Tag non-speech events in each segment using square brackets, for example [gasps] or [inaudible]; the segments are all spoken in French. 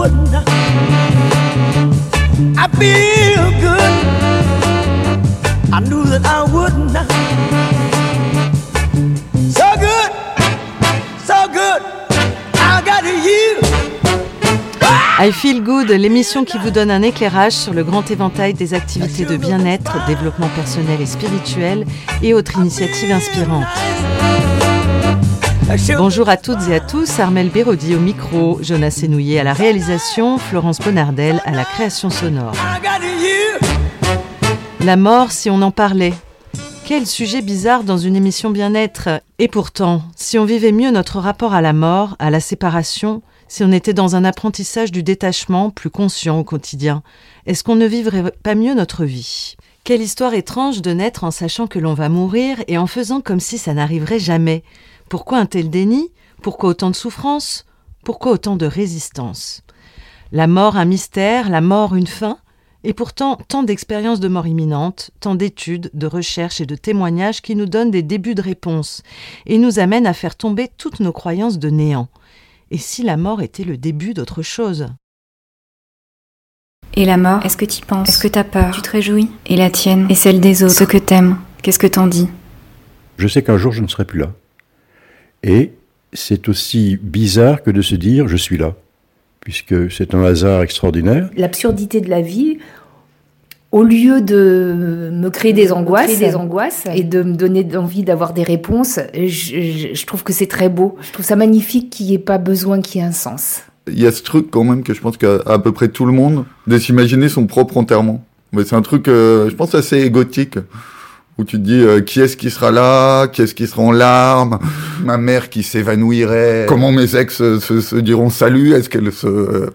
I feel good. I knew that I wouldn't. So good, so good. I got. I Feel Good, l'émission qui vous donne un éclairage sur le grand éventail des activités de bien-être, développement personnel et spirituel et autres initiatives inspirantes. Bonjour à toutes et à tous, Armel Bérodi au micro, Jonas Senouillet à la réalisation, Florence Bonardel à la création sonore. La mort, si on en parlait. Quel sujet bizarre dans une émission bien-être. Et pourtant, si on vivait mieux notre rapport à la mort, à la séparation, si on était dans un apprentissage du détachement plus conscient au quotidien, est-ce qu'on ne vivrait pas mieux notre vie? Quelle histoire étrange de naître en sachant que l'on va mourir et en faisant comme si ça n'arriverait jamais. Pourquoi un tel déni? Pourquoi autant de souffrance? Pourquoi autant de résistance? La mort un mystère, la mort une fin? Et pourtant, tant d'expériences de mort imminente, tant d'études, de recherches et de témoignages qui nous donnent des débuts de réponse et nous amènent à faire tomber toutes nos croyances de néant. Et si la mort était le début d'autre chose? Et la mort, est-ce que tu penses? Est-ce que t'as peur? Tu te réjouis? Et la tienne? Et celle des autres? Ceux que t'aimes? Qu'est-ce que t'en dis? Je sais qu'un jour je ne serai plus là. Et c'est aussi bizarre que de se dire je suis là, puisque c'est un hasard extraordinaire. l'absurdité de la vie, au lieu de me créer des angoisses, des angoisses et de me donner envie d'avoir des réponses, je, je- je trouve que c'est très beau. Je trouve ça magnifique qu'il n'y ait pas besoin qu'il y ait un sens. Il y a ce truc quand même que je pense qu'à à peu près tout le monde, de s'imaginer son propre enterrement. Mais c'est un truc, euh, je pense, assez égotique, où tu te dis euh, qui est-ce qui sera là, qui est-ce qui sera en larmes, ma mère qui s'évanouirait, comment mes ex se, se diront salut, est-ce qu'elle se, euh,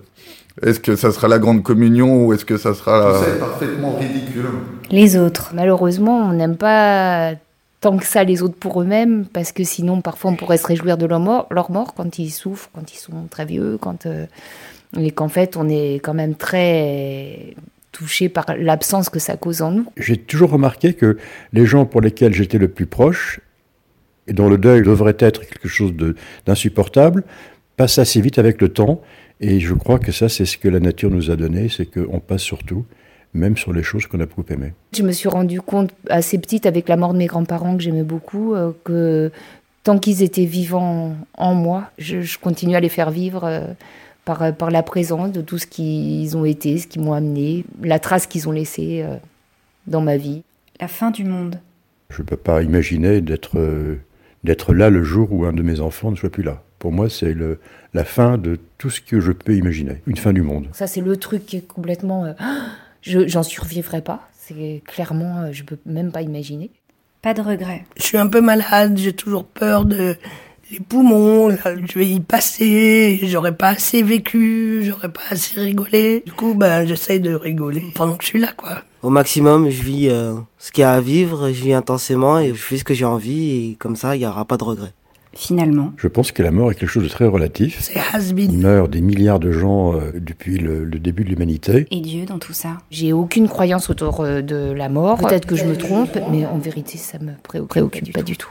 est-ce que ça sera la grande communion ou est-ce que ça sera Tout ça est parfaitement ridicule. Les autres. Malheureusement, on n'aime pas tant que ça les autres pour eux-mêmes, parce que sinon, parfois, on pourrait se réjouir de leur mort, leur mort quand ils souffrent, quand ils sont très vieux, quand euh, et qu'en fait, on est quand même très touché par l'absence que ça cause en nous. J'ai toujours remarqué que les gens pour lesquels j'étais le plus proche, et dont le deuil devrait être quelque chose d'insupportable, passent assez vite avec le temps. Et je crois que ça, c'est ce que la nature nous a donné, c'est qu'on passe sur tout, même sur les choses qu'on a beaucoup aimées. Je me suis rendu compte assez petite avec la mort de mes grands-parents que j'aimais beaucoup, euh, que tant qu'ils étaient vivants en moi, je, je continue à les faire vivre euh, par, euh, par la présence de tout ce qu'ils ont été, ce qu'ils m'ont amené, la trace qu'ils ont laissée euh, dans ma vie. La fin du monde. Je ne peux pas imaginer d'être euh, d'être là le jour où un de mes enfants ne soit plus là. Pour moi, c'est le- la fin de tout ce que je peux imaginer, une fin du monde. Ça, c'est le truc qui est complètement. euh, [gasps] je, j'en survivrai pas. C'est clairement, je peux même pas imaginer. Pas de regret. Je suis un peu malade, j'ai toujours peur de les poumons, là, je vais y passer, j'aurais pas assez vécu, j'aurais pas assez rigolé. Du coup, ben, j'essaye de rigoler pendant que je suis là, quoi. Au maximum, je vis euh, ce qu'il y a à vivre, je vis intensément et je fais ce que j'ai envie et comme ça, il n'y aura pas de regrets. Finalement. Je pense que la mort est quelque chose de très relatif. C'est has Il been. meurt des milliards de gens euh, depuis le, le début de l'humanité. Et Dieu dans tout ça J'ai aucune croyance autour euh, de la mort. Peut-être que je me trompe, mais en vérité, ça me préoccupe, pas du tout.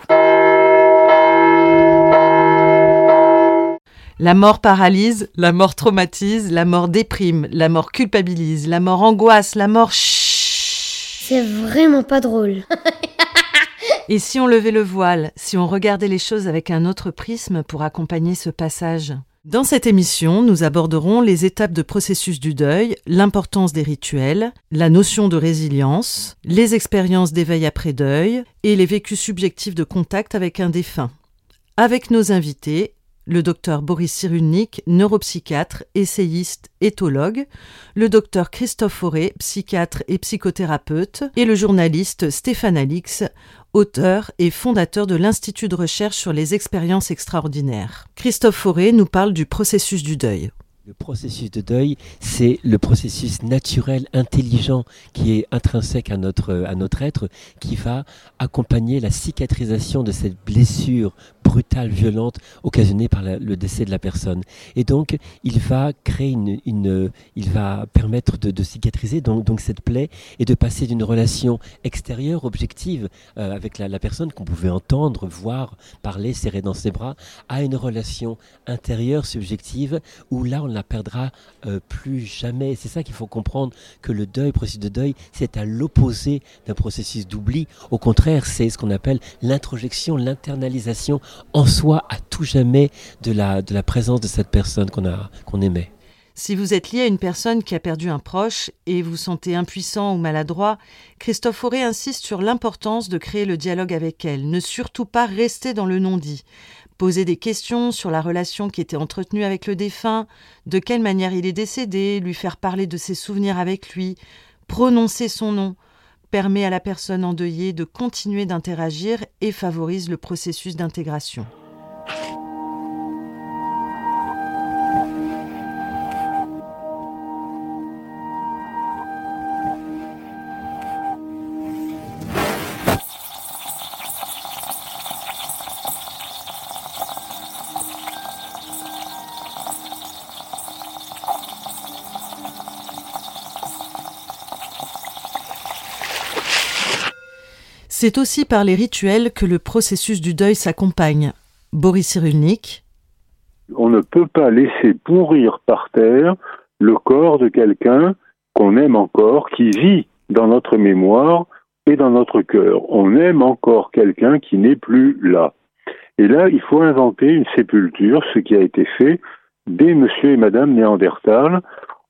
La mort paralyse, la mort traumatise, la mort déprime, la mort culpabilise, la mort angoisse, la mort. C'est vraiment pas drôle. [laughs] Et si on levait le voile, si on regardait les choses avec un autre prisme pour accompagner ce passage? Dans cette émission, nous aborderons les étapes de processus du deuil, l'importance des rituels, la notion de résilience, les expériences d'éveil après deuil et les vécus subjectifs de contact avec un défunt. Avec nos invités, le docteur Boris Cyrulnik, neuropsychiatre, essayiste, éthologue, le docteur Christophe Fauré, psychiatre et psychothérapeute, et le journaliste Stéphane Alix, auteur et fondateur de l'Institut de recherche sur les expériences extraordinaires. Christophe Fauré nous parle du processus du deuil. Le processus de deuil, c'est le processus naturel, intelligent, qui est intrinsèque à notre, à notre être, qui va accompagner la cicatrisation de cette blessure brutale, violente, occasionnée par le décès de la personne. Et donc, il va créer une, il va permettre de, cicatriser donc, donc cette plaie et de passer d'une relation extérieure, objective, euh, avec la, la personne qu'on pouvait entendre, voir, parler, serrer dans ses bras, à une relation intérieure, subjective, où là, on ne la perdra euh, plus jamais. C'est ça qu'il faut comprendre que le deuil, le processus de deuil, c'est à l'opposé d'un processus d'oubli. Au contraire, c'est ce qu'on appelle l'introjection, l'internalisation en soi à tout jamais de la, de la présence de cette personne qu'on aimait. Si vous êtes lié à une personne qui a perdu un proche et vous sentez impuissant ou maladroit, Christophe Auré insiste sur l'importance de créer le dialogue avec elle, ne surtout pas rester dans le non-dit. Poser des questions sur la relation qui était entretenue avec le défunt, de quelle manière il est décédé, lui faire parler de ses souvenirs avec lui, prononcer son nom, permet à la personne endeuillée de continuer d'interagir et favorise le processus d'intégration. C'est aussi par les rituels que le processus du deuil s'accompagne. Boris Cyrulnik. On ne peut pas laisser pourrir par terre le corps de quelqu'un qu'on aime encore, qui vit dans notre mémoire et dans notre cœur. On aime encore quelqu'un qui n'est plus là. Et là, il faut inventer une sépulture, ce qui a été fait dès monsieur et madame Néandertal.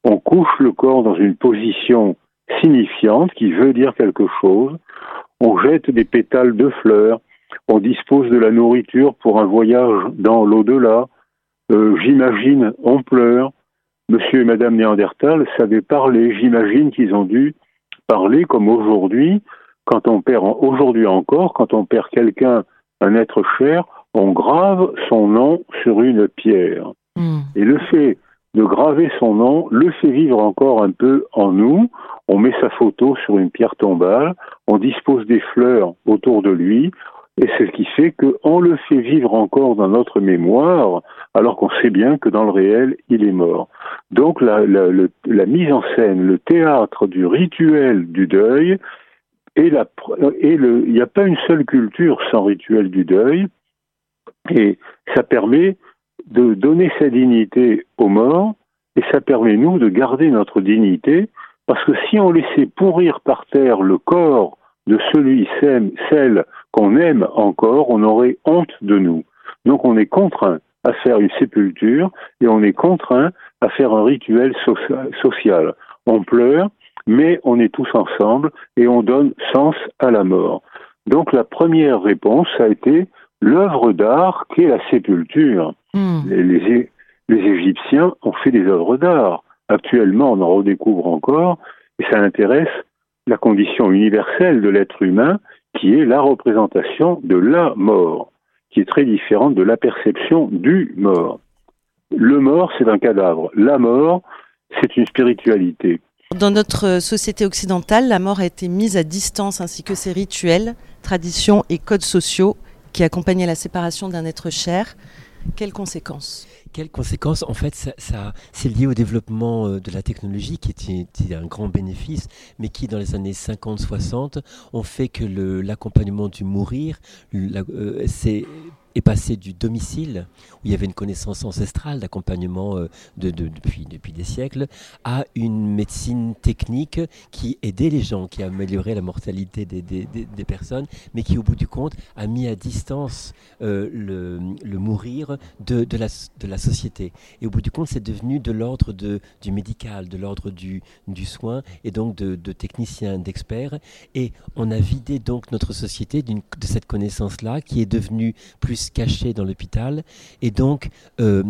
On couche le corps dans une position signifiante qui veut dire quelque chose on jette des pétales de fleurs, on dispose de la nourriture pour un voyage dans l'au-delà, euh, j'imagine, on pleure. Monsieur et Madame Néandertal savaient parler, j'imagine qu'ils ont dû parler comme aujourd'hui, quand on perd, aujourd'hui encore, quand on perd quelqu'un, un être cher, on grave son nom sur une pierre. Hmm. Et le fait de graver son nom le fait vivre encore un peu en nous. On met sa photo sur une pierre tombale, on dispose des fleurs autour de lui, et c'est ce qui fait qu'on le fait vivre encore dans notre mémoire, alors qu'on sait bien que dans le réel, il est mort. Donc la, mise en scène, le théâtre du rituel du deuil, et, il n'y a pas une seule culture sans rituel du deuil, et ça permet de donner sa dignité aux morts, et ça permet, nous, de garder notre dignité, parce que si on laissait pourrir par terre le corps de celui, celle qu'on aime encore, on aurait honte de nous. Donc on est contraint à faire une sépulture et on est contraint à faire un rituel social. On pleure, mais on est tous ensemble et on donne sens à la mort. Donc la première réponse a été l'œuvre d'art qu'est la sépulture. Hmm. Les, Égyptiens ont fait des œuvres d'art. Actuellement, on en redécouvre encore, et ça intéresse la condition universelle de l'être humain, qui est la représentation de la mort, qui est très différente de la perception du mort. Le mort, c'est un cadavre. La mort, c'est une spiritualité. Dans notre société occidentale, la mort a été mise à distance ainsi que ses rituels, traditions et codes sociaux qui accompagnait la séparation d'un être cher. Quelles conséquences? Quelles conséquences En fait, ça, c'est lié au développement euh, de la technologie qui était un grand bénéfice, mais qui dans les années 50-60 ont fait que l'accompagnement du mourir, euh, est passé du domicile, où il y avait une connaissance ancestrale d'accompagnement euh, de, depuis, des siècles, à une médecine technique qui aidait les gens, qui améliorait la mortalité des, personnes, mais qui au bout du compte a mis à distance le, mourir de, de, la, de la société. Et au bout du compte, c'est devenu de l'ordre du médical, de l'ordre du, du soin, et donc de, de techniciens, d'experts. Et on a vidé donc notre société de cette connaissance-là, qui est devenue plus caché dans l'hôpital. Et donc, euh,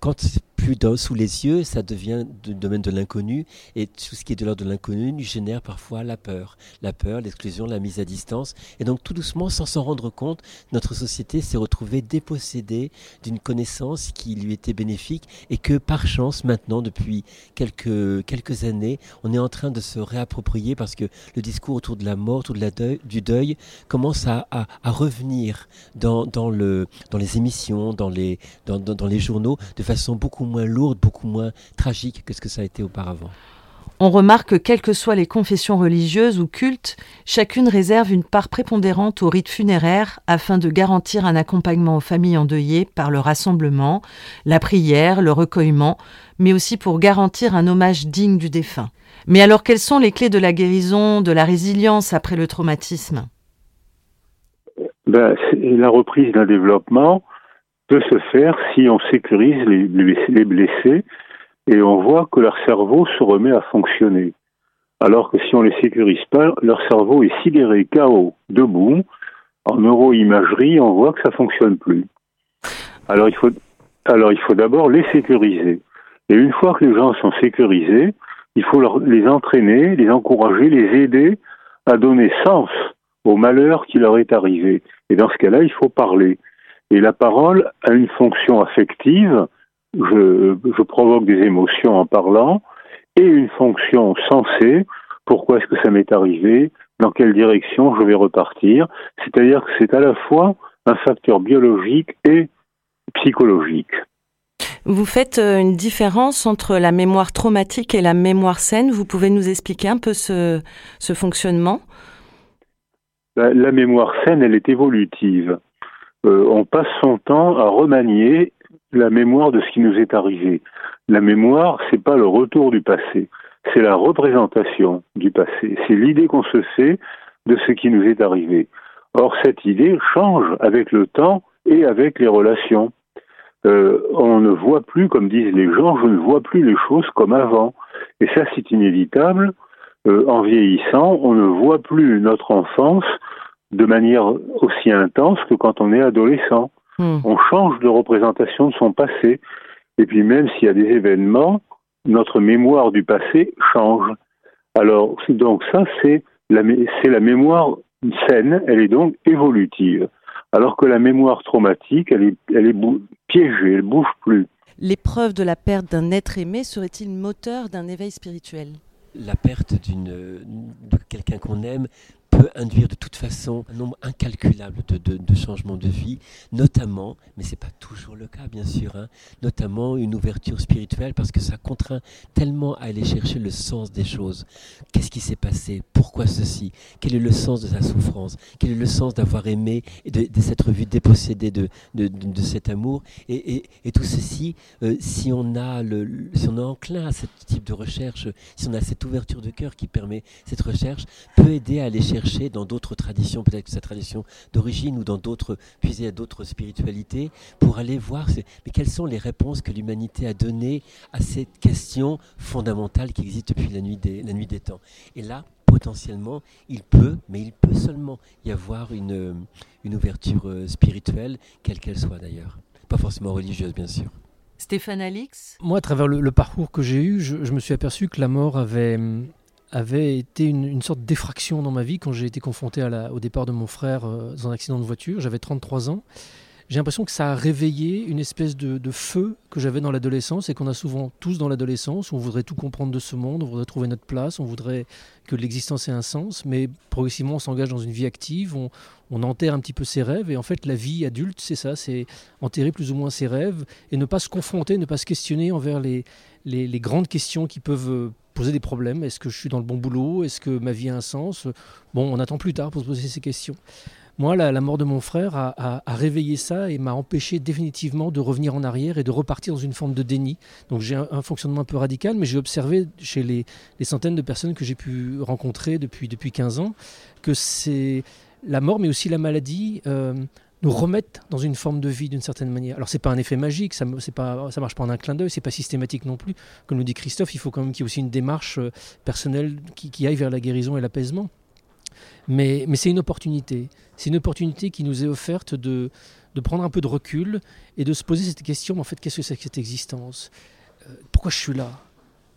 quand plus sous les yeux, ça devient du domaine de l'inconnu. Et tout ce qui est de l'ordre de l'inconnu génère parfois la peur. La peur, l'exclusion, la mise à distance. Et donc tout doucement, sans s'en rendre compte, notre société s'est retrouvée dépossédée d'une connaissance qui lui était bénéfique et que par chance, maintenant, depuis quelques, quelques années, on est en train de se réapproprier parce que le discours autour de la mort, autour de la deuil, du deuil, commence à, à, revenir dans, dans, le, dans les émissions, dans les, dans, dans, dans les journaux, de façon beaucoup moins lourde, beaucoup moins tragique que ce que ça a été auparavant. On remarque que quelles que soient les confessions religieuses ou cultes, chacune réserve une part prépondérante au rite funéraire afin de garantir un accompagnement aux familles endeuillées par le rassemblement, la prière, le recueillement, mais aussi pour garantir un hommage digne du défunt. Mais alors quelles sont les clés de la guérison, de la résilience après le traumatisme? Ben, La reprise d'un développement peut se faire si on sécurise les, les blessés et on voit que leur cerveau se remet à fonctionner. Alors que si on les sécurise pas, leur cerveau est sidéré, chaos, debout. En neuroimagerie, on voit que ça fonctionne plus. Alors il faut, alors il faut d'abord les sécuriser. Et une fois que les gens sont sécurisés, il faut leur, les entraîner, les encourager, les aider à donner sens au malheur qui leur est arrivé. Et dans ce cas-là, il faut parler. Et la parole a une fonction affective je, je provoque des émotions en parlant, et une fonction sensée, pourquoi est-ce que ça m'est arrivé, dans quelle direction je vais repartir, c'est-à-dire que c'est à la fois un facteur biologique et psychologique. Vous faites euh, une différence entre la mémoire traumatique et la mémoire saine. Vous pouvez nous expliquer un peu ce, ce fonctionnement? La, la, mémoire saine, elle est évolutive. Euh, on passe son temps à remanier la mémoire de ce qui nous est arrivé. La mémoire, c'est pas le retour du passé, c'est la représentation du passé. C'est l'idée qu'on se fait de ce qui nous est arrivé. Or, cette idée change avec le temps et avec les relations. Euh, on ne voit plus, comme disent les gens, je ne vois plus les choses comme avant. Et ça, c'est inévitable. Euh, en vieillissant, on ne voit plus notre enfance de manière aussi intense que quand on est adolescent. Hmm. On change de représentation de son passé. Et puis même s'il y a des événements, notre mémoire du passé change. Alors, donc ça, c'est la, c'est la mémoire saine, elle est donc évolutive. Alors que la mémoire traumatique, elle est, elle est piégée, elle bouge plus. L'épreuve de la perte d'un être aimé serait-il moteur d'un éveil spirituel? La perte d'une, de quelqu'un qu'on aime peut induire de toute façon un nombre incalculable de, de, changements de vie, notamment, mais ce n'est pas toujours le cas bien sûr, hein, notamment une ouverture spirituelle parce que ça contraint tellement à aller chercher le sens des choses. Qu'est-ce qui s'est passé? Pourquoi ceci? Quel est le sens de sa souffrance? Quel est le sens d'avoir aimé et de, s'être vu dépossédé de, de, cet amour? Et, et, tout ceci, euh, si, on a le, si on est enclin à ce type de recherche, si on a cette ouverture de cœur qui permet cette recherche, peut aider à aller chercher dans d'autres traditions, peut-être que sa tradition d'origine ou dans d'autres, puiser à d'autres spiritualités, pour aller voir mais quelles sont les réponses que l'humanité a données à cette question fondamentale qui existe depuis la nuit des, la nuit des temps. Et là, potentiellement, il peut, mais il peut seulement y avoir une, une ouverture euh, spirituelle, quelle qu'elle soit d'ailleurs. Pas forcément religieuse, bien sûr. Stéphane Alix? Moi, à travers le, parcours que j'ai eu, je, je, me suis aperçu que la mort avait, avait été une, sorte d'effraction dans ma vie quand j'ai été confronté à au départ de mon frère euh, dans un accident de voiture. J'avais 33 ans. J'ai l'impression que ça a réveillé une espèce de, feu que j'avais dans l'adolescence et qu'on a souvent tous dans l'adolescence. On voudrait tout comprendre de ce monde, on voudrait trouver notre place, on voudrait que l'existence ait un sens, mais progressivement on s'engage dans une vie active, on, on enterre un petit peu ses rêves et en fait la vie adulte c'est ça, c'est enterrer plus ou moins ses rêves et ne pas se confronter, ne pas se questionner envers les, les, grandes questions qui peuvent poser des problèmes. Est-ce que je suis dans le bon boulot? Est-ce que ma vie a un sens? Bon, on attend plus tard pour se poser ces questions. Moi, la, mort de mon frère a, réveillé ça et m'a empêché définitivement de revenir en arrière et de repartir dans une forme de déni. Donc j'ai un, fonctionnement un peu radical, mais j'ai observé chez les, centaines de personnes que j'ai pu rencontrer depuis, depuis 15 ans que c'est la mort, mais aussi la maladie. Euh, nous remettent dans une forme de vie d'une certaine manière. Alors c'est pas un effet magique, ça c'est pas ça marche pas en un clin d'œil, c'est pas systématique non plus. Comme nous dit Christophe, il faut quand même qu'il y ait aussi une démarche euh, personnelle qui, aille vers la guérison et l'apaisement. Mais, mais c'est une opportunité. C'est une opportunité qui nous est offerte de, de prendre un peu de recul et de se poser cette question, en fait, qu'est-ce que c'est que cette existence? Euh, Pourquoi je suis là?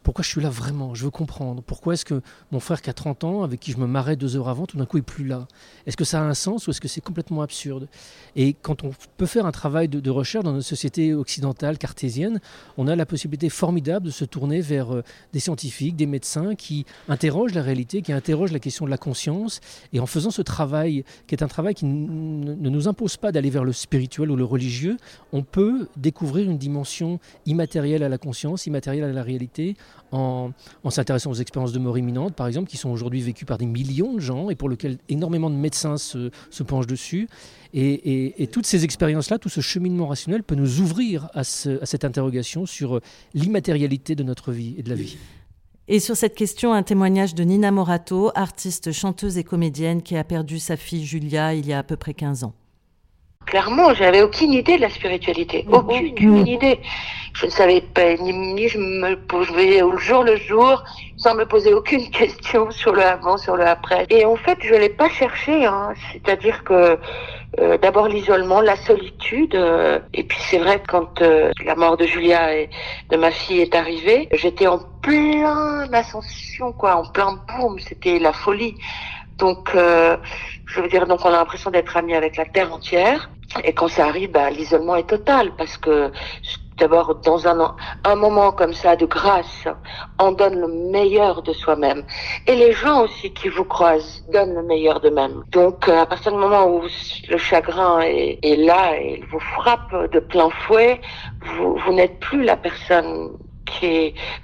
Pourquoi je suis là vraiment? Je veux comprendre. Pourquoi est-ce que mon frère qui a 30 ans, avec qui je me marrais deux heures avant, tout d'un coup est plus là? Est-ce que ça a un sens ou est-ce que c'est complètement absurde? Et quand on peut faire un travail de, recherche dans notre société occidentale, cartésienne, on a la possibilité formidable de se tourner vers euh, des scientifiques, des médecins qui interrogent la réalité, qui interrogent la question de la conscience. Et en faisant ce travail, qui est un travail qui ne nous impose pas d'aller vers le spirituel ou le religieux, on peut découvrir une dimension immatérielle à la conscience, immatérielle à la réalité, en, s'intéressant aux expériences de mort imminente, par exemple, qui sont aujourd'hui vécues par des millions de gens et pour lesquelles énormément de médecins se, penchent dessus. Et, toutes ces expériences-là, tout ce cheminement rationnel peut nous ouvrir à, à cette interrogation sur l'immatérialité de notre vie et de la vie. Et sur cette question, un témoignage de Nina Morato, artiste, chanteuse et comédienne qui a perdu sa fille Julia il y a à peu près 15 ans. Clairement, j'avais aucune idée de la spiritualité, mhm. aucune, mhm. idée. Je ne savais pas, ni, je me posais au jour le jour, sans me poser aucune [laughs] question sur le avant, sur le après. Et en fait, je l'ai pas cherché. Hein. C'est-à-dire que euh, d'abord l'isolement, la solitude. Euh, et puis c'est vrai que quand euh, la mort de Julia et de ma fille est arrivée, j'étais en plein ascension, quoi, en plein boom. C'était la folie. Donc, je veux dire, donc on a l'impression d'être amis avec la terre entière. Et quand ça arrive, bah, l'isolement est total parce que d'abord dans un, un moment comme ça de grâce, on donne le meilleur de soi-même. Et les gens aussi qui vous croisent donnent le meilleur d'eux-mêmes. Donc à partir du moment où le chagrin est, là et il vous frappe de plein fouet, vous n'êtes plus la personne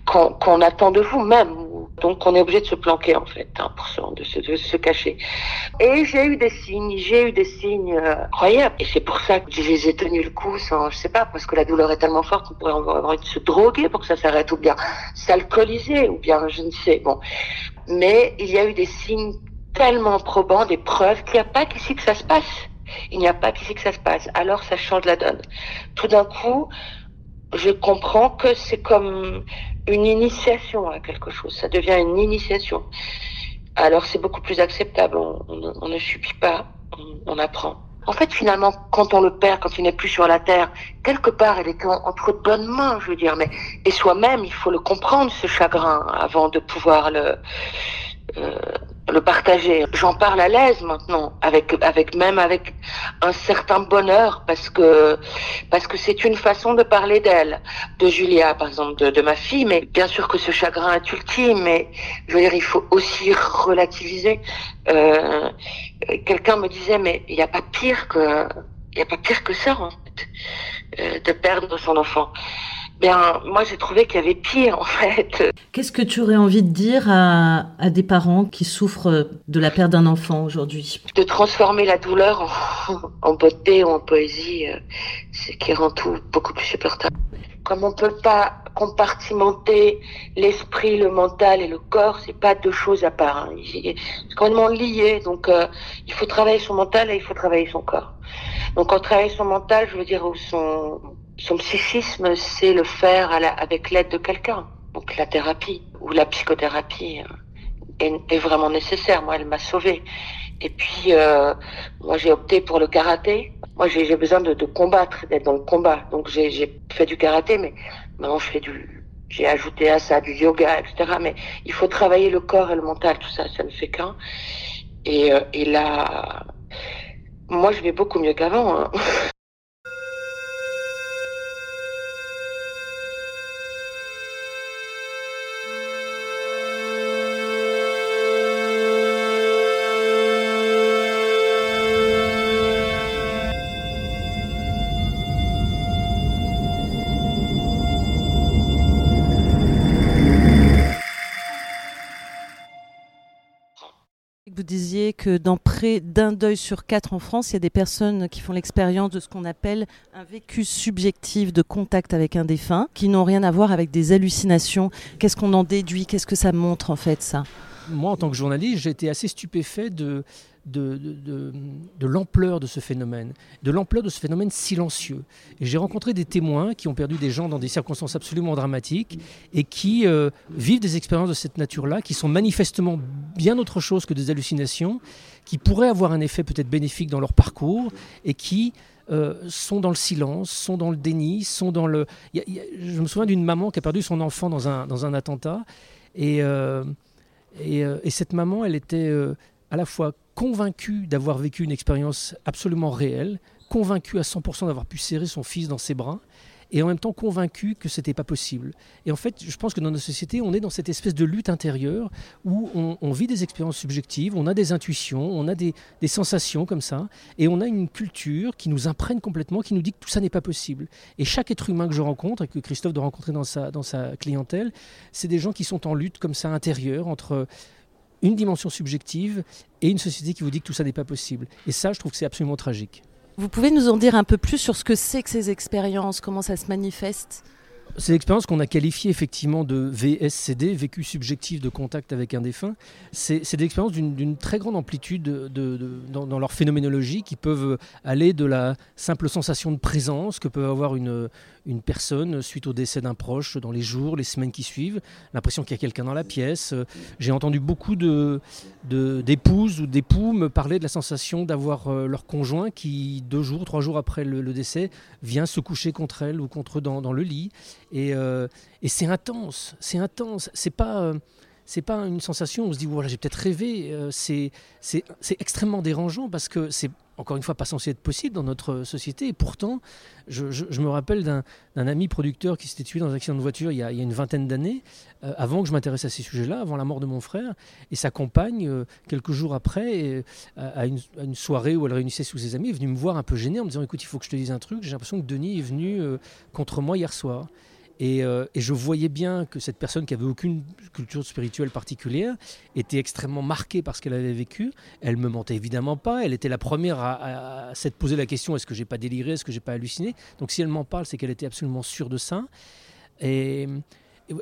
qu'on attend de vous même donc on est obligé de se planquer en fait, hein, pour se, de, se, de se cacher. Et j'ai eu des signes, j'ai eu des signes euh, incroyables. Et c'est pour ça que je les ai tenus le coup sans, je sais pas, parce que la douleur est tellement forte qu'on pourrait avoir envie de se droguer pour que ça s'arrête, ou bien s'alcooliser, ou bien je ne sais. Bon, mais il y a eu des signes tellement probants, des preuves qu'il n'y a pas qu'ici que ça se passe. Il n'y a pas qu'ici que ça se passe. Alors ça change la donne. Tout d'un coup, je comprends que c'est comme une initiation à quelque chose. Ça devient une initiation. Alors c'est beaucoup plus acceptable. On, ne subit pas, on, apprend. En fait, finalement, quand on le perd, quand il n'est plus sur la terre, quelque part, il est entre de bonnes mains, je veux dire. Mais et soi-même, il faut le comprendre ce chagrin avant de pouvoir le euh, le partager. J'en parle à l'aise maintenant, avec, avec même avec un certain bonheur, parce que parce que c'est une façon de parler d'elle, de Julia par exemple, de, de, ma fille. Mais bien sûr que ce chagrin est ultime, mais je veux dire, il faut aussi relativiser. Euh, Quelqu'un me disait, mais il n'y a pas pire que il a pas pire que ça en fait, euh, de perdre son enfant. Bien, moi j'ai trouvé qu'il y avait pire en fait. Qu'est-ce que tu aurais envie de dire à, à des parents qui souffrent de la perte d'un enfant aujourd'hui? De transformer la douleur en, en beauté ou en poésie, euh, c'est qui rend tout beaucoup plus supportable. Comme on peut pas compartimenter l'esprit, le mental et le corps, c'est pas deux choses à part. Hein. C'est complètement lié. Donc euh, il faut travailler son mental et il faut travailler son corps. Donc en travailler son mental, je veux dire son son psychisme, c'est le faire avec l'aide de quelqu'un. Donc la thérapie ou la psychothérapie euh, est, vraiment nécessaire. Moi, elle m'a sauvée. Et puis, euh, moi, j'ai opté pour le karaté. Moi, j'ai besoin de, combattre, d'être dans le combat. Donc, j'ai fait du karaté, mais maintenant, je fais du, j'ai ajouté à ça du yoga, etc. Mais il faut travailler le corps et le mental, tout ça, ça ne fait qu'un. Et, euh, et là, moi, je vais beaucoup mieux qu'avant. Hein. [laughs] que dans près d'un deuil sur quatre en France, il y a des personnes qui font l'expérience de ce qu'on appelle un vécu subjectif de contact avec un défunt, qui n'ont rien à voir avec des hallucinations. Qu'est-ce qu'on en déduit? Qu'est-ce que ça montre en fait ça? Moi, en tant que journaliste, j'ai été assez stupéfait de, de, l'ampleur de ce phénomène, de l'ampleur de ce phénomène silencieux. J'ai rencontré des témoins qui ont perdu des gens dans des circonstances absolument dramatiques et qui euh, vivent des expériences de cette nature-là, qui sont manifestement bien autre chose que des hallucinations, qui pourraient avoir un effet peut-être bénéfique dans leur parcours et qui euh, sont dans le silence, sont dans le déni, sont dans le... je me souviens d'une maman qui a perdu son enfant dans un, dans un attentat et, euh, et, cette maman, elle était à la fois convaincu d'avoir vécu une expérience absolument réelle, convaincu à 100% d'avoir pu serrer son fils dans ses bras, et en même temps convaincu que c'était pas possible. Et en fait, je pense que dans notre société, on est dans cette espèce de lutte intérieure où on, vit des expériences subjectives, on a des intuitions, on a des, sensations comme ça, et on a une culture qui nous imprègne complètement, qui nous dit que tout ça n'est pas possible. Et chaque être humain que je rencontre et que Christophe doit rencontrer dans sa, dans sa clientèle, c'est des gens qui sont en lutte comme ça intérieure entre une dimension subjective et une société qui vous dit que tout ça n'est pas possible. Et ça, je trouve que c'est absolument tragique. Vous pouvez nous en dire un peu plus sur ce que c'est que ces expériences, comment ça se manifeste? C'est l'expérience qu'on a qualifiée effectivement de VSCD, vécu subjectif de contact avec un défunt. C'est des expériences d'une très grande amplitude dans, leur phénoménologie qui peuvent aller de la simple sensation de présence que peut avoir une, une personne suite au décès d'un proche dans les jours, les semaines qui suivent, l'impression qu'il y a quelqu'un dans la pièce. J'ai entendu beaucoup d'épouses de, ou d'époux me parler de la sensation d'avoir euh, leur conjoint qui, deux jours, trois jours après le, décès, vient se coucher contre elle ou contre eux dans, le lit. Et, euh, et c'est intense, c'est intense. C'est pas. Euh, c'est pas une sensation où on se dit voilà j'ai peut-être rêvé c'est c'est extrêmement dérangeant parce que c'est encore une fois pas censé être possible dans notre société. Et pourtant, je, me rappelle d'un ami producteur qui s'était tué dans un accident de voiture il y a, une vingtaine d'années, euh, avant que je m'intéresse à ces sujets-là, avant la mort de mon frère. Et sa compagne, euh, quelques jours après, euh, à, une, soirée où elle réunissait sous ses amis, est venue me voir un peu gênée en me disant écoute, il faut que je te dise un truc. J'ai l'impression que Denis est venu contre moi hier soir. Euh, et, je voyais bien que cette personne qui avait aucune culture spirituelle particulière était extrêmement marquée par ce qu'elle avait vécu. Elle me mentait évidemment pas. Elle était la première à, s'être posé la question est-ce que j'ai pas déliré, est-ce que j'ai pas halluciné? Donc si elle m'en parle, c'est qu'elle était absolument sûre de ça. Et,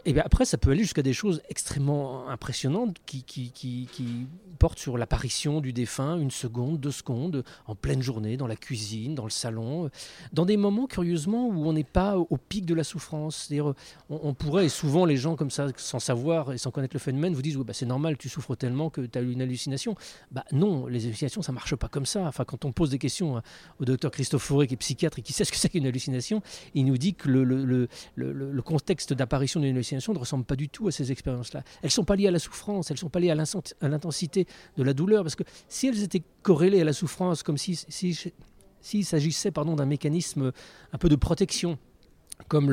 et après, ça peut aller jusqu'à des choses extrêmement impressionnantes qui, qui, qui, qui portent sur l'apparition du défunt, une seconde, deux secondes, en pleine journée, dans la cuisine, dans le salon, dans des moments, curieusement, où on n'est pas au pic de la souffrance. C'est-à-dire, on, pourrait, et souvent les gens comme ça, sans savoir et sans connaître le phénomène, vous disent bah, c'est normal, tu souffres tellement que tu as eu une hallucination. Bah non, les hallucinations, ça marche pas comme ça. Enfin, quand on pose des questions au docteur Christophe Fauré, qui est psychiatre et qui sait ce que c'est qu'une hallucination, il nous dit que le, le, le, le contexte d'apparition d'une hallucination ne ressemblent pas du tout à ces expériences-là. Elles ne sont pas liées à la souffrance, elles ne sont pas liées à l'intensité de la douleur, parce que si elles étaient corrélées à la souffrance, comme s'il si, si, s'agissait d'un mécanisme un peu de protection, comme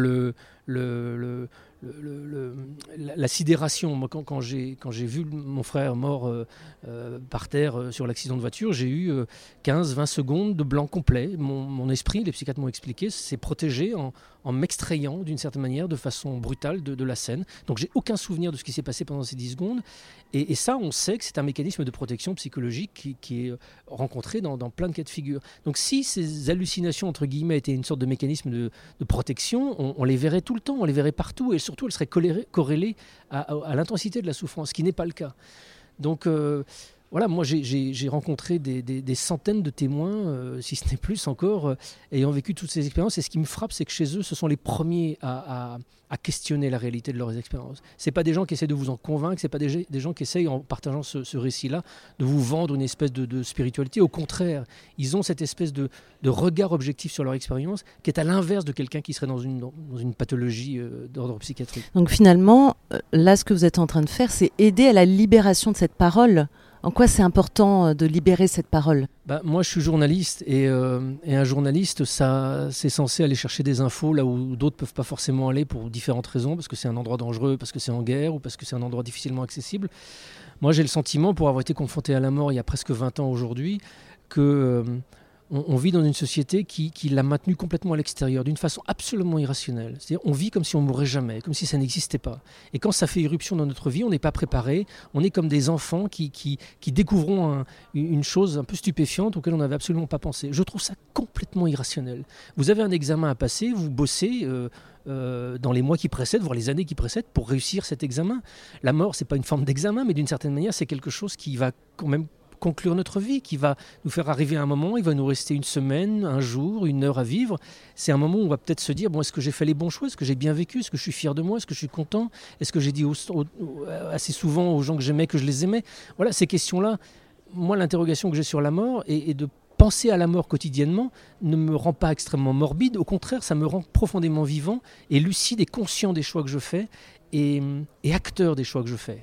la, sidération. Moi, quand, quand j'ai vu mon frère mort euh, euh, par terre euh, sur l'accident de voiture, j'ai eu 15-20 secondes de blanc complet. Mon, esprit, les psychiatres m'ont expliqué, s'est protégé en, en m'extrayant d'une certaine manière, de façon brutale, de, la scène. Donc j'ai aucun souvenir de ce qui s'est passé pendant ces 10 secondes. Et, ça, on sait que c'est un mécanisme de protection psychologique qui, est rencontré dans, plein de cas de figure. Donc si ces hallucinations, entre guillemets, étaient une sorte de mécanisme de, protection, on, les verrait tout le temps, on les verrait partout, et surtout elles seraient corrélées, à, l'intensité de la souffrance, ce qui n'est pas le cas. Donc euh, voilà, moi j'ai rencontré des, centaines de témoins, euh, si ce n'est plus encore, euh, ayant vécu toutes ces expériences. Et ce qui me frappe, c'est que chez eux, ce sont les premiers à, questionner la réalité de leurs expériences. Ce pas des gens qui essaient de vous en convaincre, ce pas des, gens qui essayent, en partageant ce, récit-là, de vous vendre une espèce de, spiritualité. Au contraire, ils ont cette espèce de, regard objectif sur leur expérience qui est à l'inverse de quelqu'un qui serait dans une, pathologie euh, d'ordre psychiatrique. Donc finalement, là, ce que vous êtes en train de faire, c'est aider à la libération de cette parole en quoi c'est important euh, de libérer cette parole? Bah, Moi, je suis journaliste euh, et, un journaliste, ça, c'est censé aller chercher des infos là où d'autres peuvent pas forcément aller pour différentes raisons, parce que c'est un endroit dangereux, parce que c'est en guerre ou parce que c'est un endroit difficilement accessible. Moi, j'ai le sentiment, pour avoir été confronté à la mort il y a presque 20 ans aujourd'hui, que euh, on, vit dans une société qui, l'a maintenu complètement à l'extérieur, d'une façon absolument irrationnelle. C'est-à-dire, on vit comme si on mourrait jamais, comme si ça n'existait pas. Et quand ça fait irruption dans notre vie, on n'est pas préparé. On est comme des enfants qui, qui, une chose un peu stupéfiante auquel on n'avait absolument pas pensé. Je trouve ça complètement irrationnel. Vous avez un examen à passer, vous bossez. Euh, euh, dans les mois qui précèdent, voire les années qui précèdent, pour réussir cet examen. La mort, c'est pas une forme d'examen, mais d'une certaine manière, c'est quelque chose qui va quand même conclure notre vie, qui va nous faire arriver à un moment, il va nous rester une semaine, un jour, une heure à vivre. C'est un moment où on va peut-être se dire, bon, est-ce que j'ai fait les bons choix? Est-ce que j'ai bien vécu? Est-ce que je suis fier de moi? Est-ce que je suis content? Est-ce que j'ai dit assez souvent aux gens que j'aimais que je les aimais? Voilà, ces questions-là, moi, l'interrogation que j'ai sur la mort et, de penser à la mort quotidiennement ne me rend pas extrêmement morbide, au contraire, ça me rend profondément vivant et lucide et conscient des choix que je fais et acteur des choix que je fais.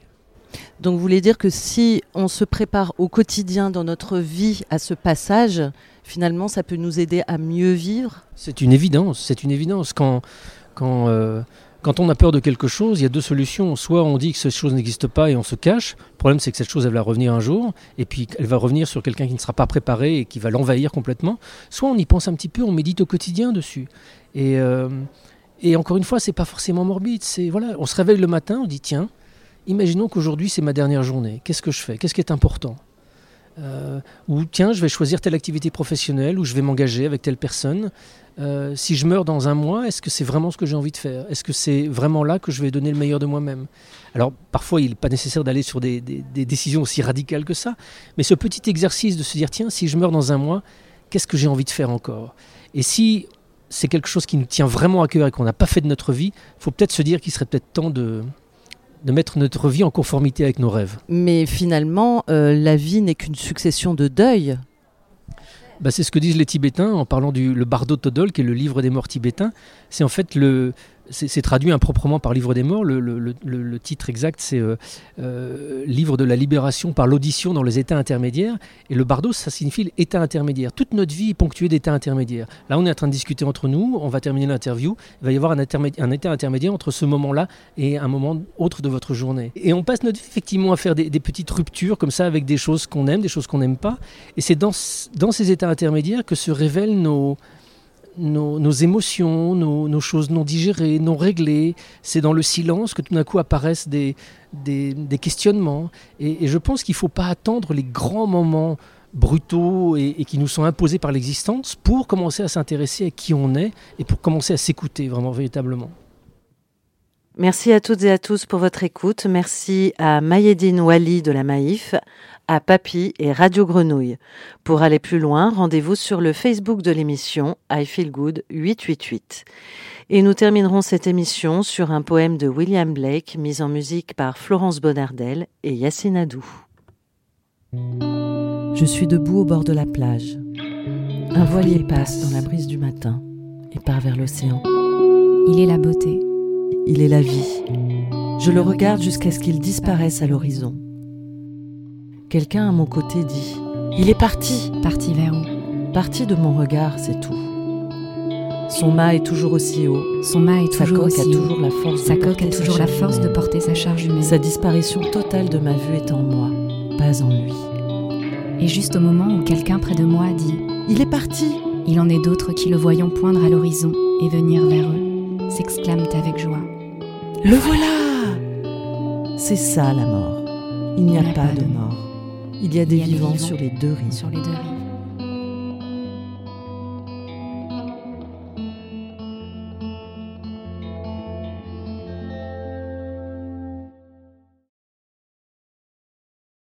Donc vous voulez dire que si on se prépare au quotidien dans notre vie à ce passage, finalement ça peut nous aider à mieux vivre? C'est une évidence, c'est une évidence. Quand, quand, euh, quand on a peur de quelque chose, il y a deux solutions. Soit on dit que cette chose n'existe pas et on se cache. Le problème c'est que cette chose elle va revenir un jour et puis elle va revenir sur quelqu'un qui ne sera pas préparé et qui va l'envahir complètement. Soit on y pense un petit peu, on médite au quotidien dessus. Et, euh, et encore une fois, c'est pas forcément morbide. C'est voilà, on se réveille le matin, on dit tiens, imaginons qu'aujourd'hui c'est ma dernière journée. Qu'est-ce que je fais? Qu'est-ce qui est important? Euh, Ou tiens, je vais choisir telle activité professionnelle ou je vais m'engager avec telle personne. Euh, si je meurs dans un mois, est-ce que c'est vraiment ce que j'ai envie de faire? Est-ce que c'est vraiment là que je vais donner le meilleur de moi-même? Alors parfois, il n'est pas nécessaire d'aller sur des, des décisions aussi radicales que ça, mais ce petit exercice de se dire tiens, si je meurs dans un mois, qu'est-ce que j'ai envie de faire encore? Et si c'est quelque chose qui nous tient vraiment à cœur et qu'on n'a pas fait de notre vie, il faut peut-être se dire qu'il serait peut-être temps de, de mettre notre vie en conformité avec nos rêves. Mais finalement, euh, la vie n'est qu'une succession de deuils. Bah, c'est ce que disent les Tibétains en parlant du le Bardo Todol, qui est le livre des morts tibétains. C'est en fait le, c'est traduit improprement par Livre des Morts. Le, titre exact, c'est euh, euh, Livre de la libération par l'audition dans les états intermédiaires. Et le bardo, ça signifie l'état intermédiaire. Toute notre vie est ponctuée d'états intermédiaires. Là, on est en train de discuter entre nous, on va terminer l'interview. Il va y avoir un, état intermédiaire entre ce moment-là et un moment autre de votre journée. Et on passe notre vie effectivement à faire des, petites ruptures comme ça avec des choses qu'on aime, des choses qu'on n'aime pas. Et c'est dans ces états intermédiaires que se révèlent nos nos, émotions, nos, choses non digérées, non réglées. C'est dans le silence que tout d'un coup apparaissent des, questionnements. Et, je pense qu'il ne faut pas attendre les grands moments brutaux et, et qui nous sont imposés par l'existence pour commencer à s'intéresser à qui on est et pour commencer à s'écouter vraiment véritablement. Merci à toutes et à tous pour votre écoute. Merci à Mayedine Wali de la Maïf, à Papy et Radio Grenouille. Pour aller plus loin, rendez-vous sur le Facebook de l'émission I Feel Good 888. Et nous terminerons cette émission sur un poème de William Blake mis en musique par Florence Bonardel et Yassine Adou. Je suis debout au bord de la plage. Un voilier passe dans la brise du matin et part vers l'océan. Il est la beauté. Il est la vie. Je le regarde jusqu'à ce qu'il disparaisse à l'horizon. Quelqu'un à mon côté dit Il est parti Parti vers où? Parti de mon regard, c'est tout. Son mât est toujours aussi haut. Son mât est toujours aussi a toujours la force sa coque a toujours la force de porter sa charge humaine. Sa disparition totale de ma vue est en moi, pas en lui. Et juste au moment où quelqu'un près de moi dit Il est parti Il en est d'autres qui le voyant poindre à l'horizon et venir vers eux, s'exclament avec joie. Le voilà C'est ça la mort. Il n'y a, pas, de mort. Il y a des vivants sur les deux rives. Sur les deux rives.